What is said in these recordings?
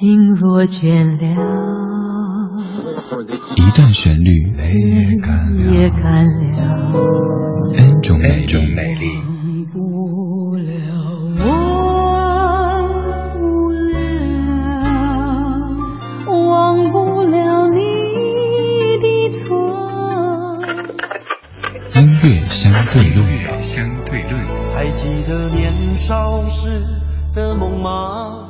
心若倦了，一段旋律，泪也干了，N 种美丽。音乐相对论，相对论。还记得年少时的梦吗？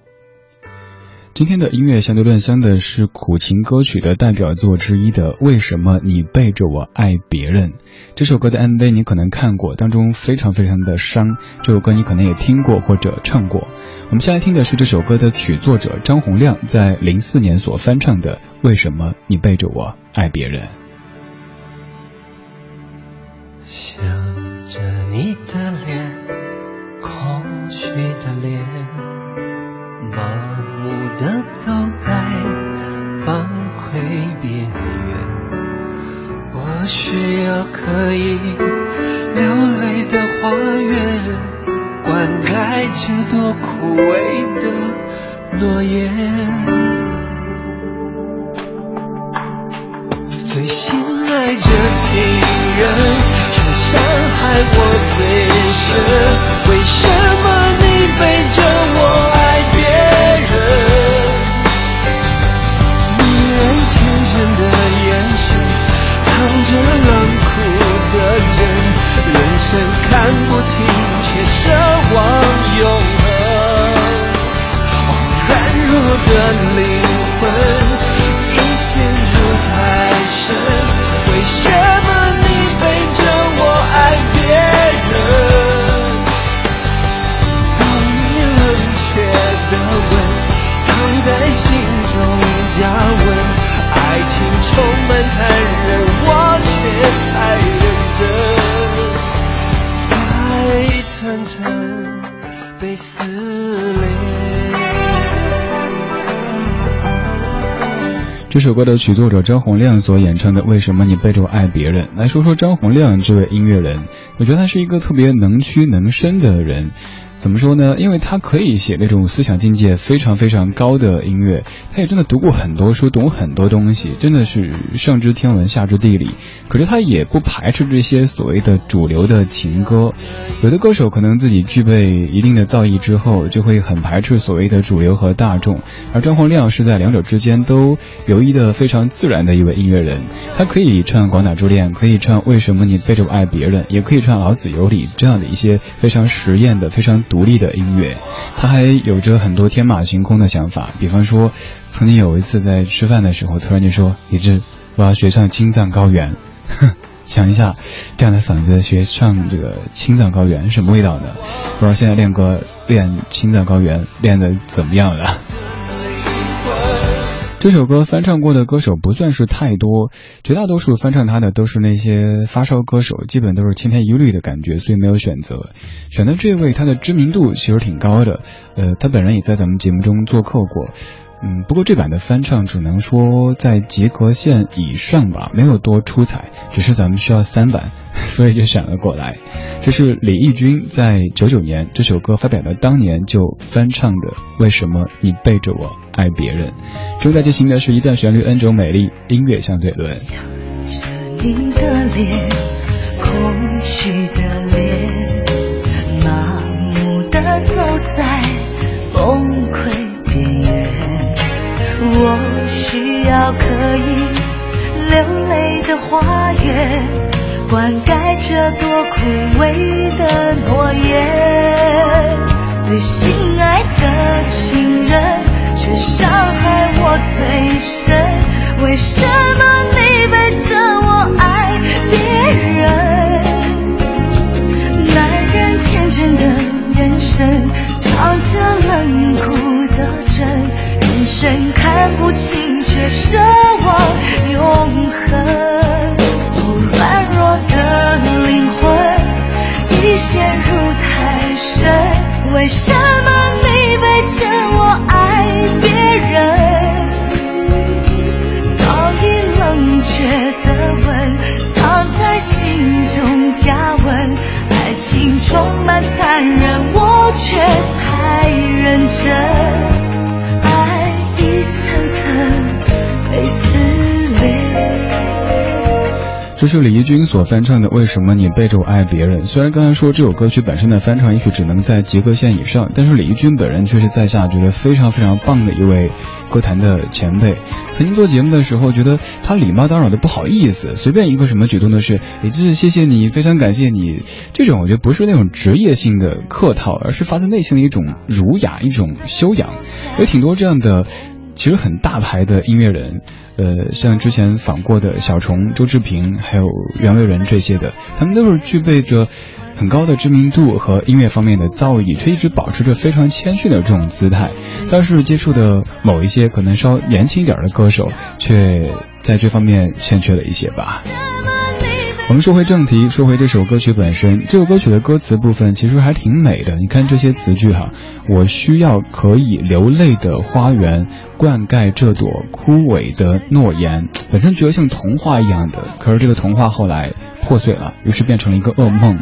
今天的音乐相对论相的是苦情歌曲的代表作之一的《为什么你背着我爱别人》这首歌的 MV 你可能看过，当中非常非常的伤。这首歌你可能也听过或者唱过。我们先来听的是这首歌的曲作者张洪亮在零四年所翻唱的《为什么你背着我爱别人》。想着你的脸，空虚的脸，朵枯萎的诺言，最心爱着情人，却伤害我最深。为什么这首歌的曲作者张洪亮所演唱的《为什么你背着我爱别人》，来说说张洪亮这位音乐人。我觉得他是一个特别能屈能伸的人。怎么说呢？因为他可以写那种思想境界非常非常高的音乐，他也真的读过很多书，懂很多东西，真的是上知天文下知地理。可是他也不排斥这些所谓的主流的情歌。有的歌手可能自己具备一定的造诣之后，就会很排斥所谓的主流和大众。而张洪亮是在两者之间都游移的非常自然的一位音乐人。他可以唱《广岛之恋》，可以唱《为什么你背着我爱别人》，也可以唱《老子有理》这样的一些非常实验的、非常。独立的音乐，他还有着很多天马行空的想法。比方说，曾经有一次在吃饭的时候，突然就说：“李志，我要学唱《青藏高原》。”想一下，这样的嗓子学唱这个《青藏高原》什么味道呢？不知道现在练歌练《青藏高原》练的怎么样了？这首歌翻唱过的歌手不算是太多，绝大多数翻唱他的都是那些发烧歌手，基本都是千篇一律的感觉，所以没有选择。选的这位，他的知名度其实挺高的，呃，他本人也在咱们节目中做客过。嗯，不过这版的翻唱只能说在及格线以上吧，没有多出彩，只是咱们需要三版，所以就选了过来。这是李翊君在九九年这首歌发表的当年就翻唱的《为什么你背着我爱别人》。正在进行的是一段旋律 N 种美丽音乐相对论。想着你的脸，空虚的脸，麻木的走在崩溃。我需要可以流泪的花园，灌溉这朵枯萎的诺言。最心爱的情人，却伤害我最深。为什么你背着我爱别人？这是李翊君所翻唱的《为什么你背着我爱别人》。虽然刚才说这首歌曲本身的翻唱也许只能在及格线以上，但是李翊君本人却是在下觉得非常非常棒的一位歌坛的前辈。曾经做节目的时候，觉得他礼貌当然的不好意思，随便一个什么举动都是李志，谢谢你，非常感谢你。这种我觉得不是那种职业性的客套，而是发自内心的一种儒雅、一种修养。有挺多这样的。其实很大牌的音乐人，呃，像之前访过的小虫、周志平，还有袁惟仁这些的，他们都是具备着很高的知名度和音乐方面的造诣，却一直保持着非常谦逊的这种姿态。但是接触的某一些可能稍年轻一点的歌手，却在这方面欠缺了一些吧。我们说回正题，说回这首歌曲本身。这首歌曲的歌词部分其实还挺美的。你看这些词句哈，我需要可以流泪的花园，灌溉这朵枯萎的诺言。本身觉得像童话一样的，可是这个童话后来破碎了，于是变成了一个噩梦。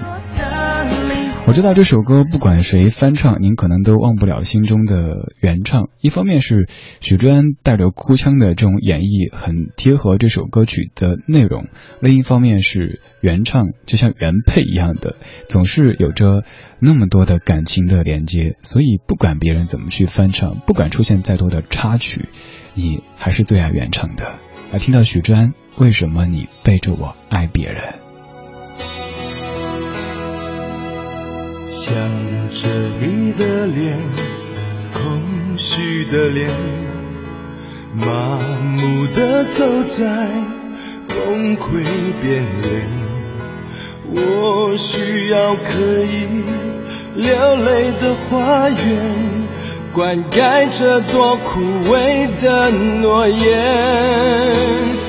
我知道这首歌不管谁翻唱，您可能都忘不了心中的原唱。一方面是许志安带着哭腔的这种演绎很贴合这首歌曲的内容，另一方面是原唱就像原配一样的，总是有着那么多的感情的连接。所以不管别人怎么去翻唱，不管出现再多的插曲，你还是最爱原唱的。来听到许志安，为什么你背着我爱别人？想着你的脸，空虚的脸，麻木的走在崩溃边缘。我需要可以流泪的花园，灌溉这朵枯萎的诺言。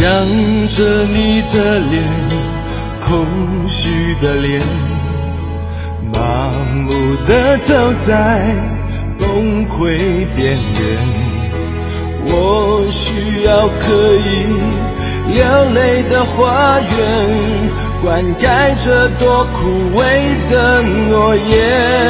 想着你的脸，空虚的脸，麻木的走在崩溃边缘。我需要可以流泪的花园，灌溉这朵枯萎的诺言。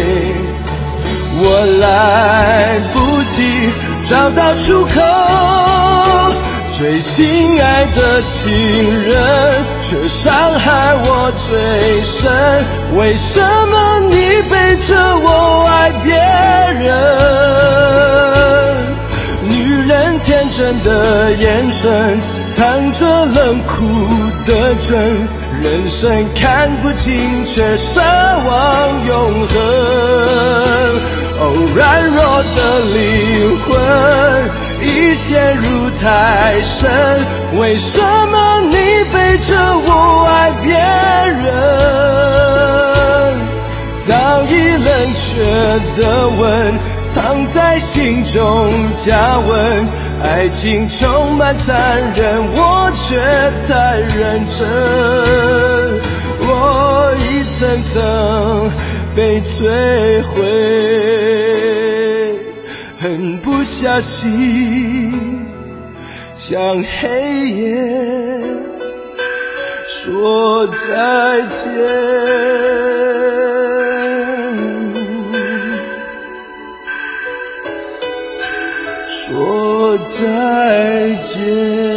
我来不及找到出口。最心爱的情人，却伤害我最深。为什么你背着我爱别人？女人天真的眼神，藏着冷酷的真。人人生看不清，却奢望永恒。哦，软弱的灵魂已陷入太深，为什么你背着我爱别人？早已冷却的吻，藏在心中加温。爱情充满残忍，我却太认真，我一层层被摧毁，狠不下心向黑夜说再见。再见。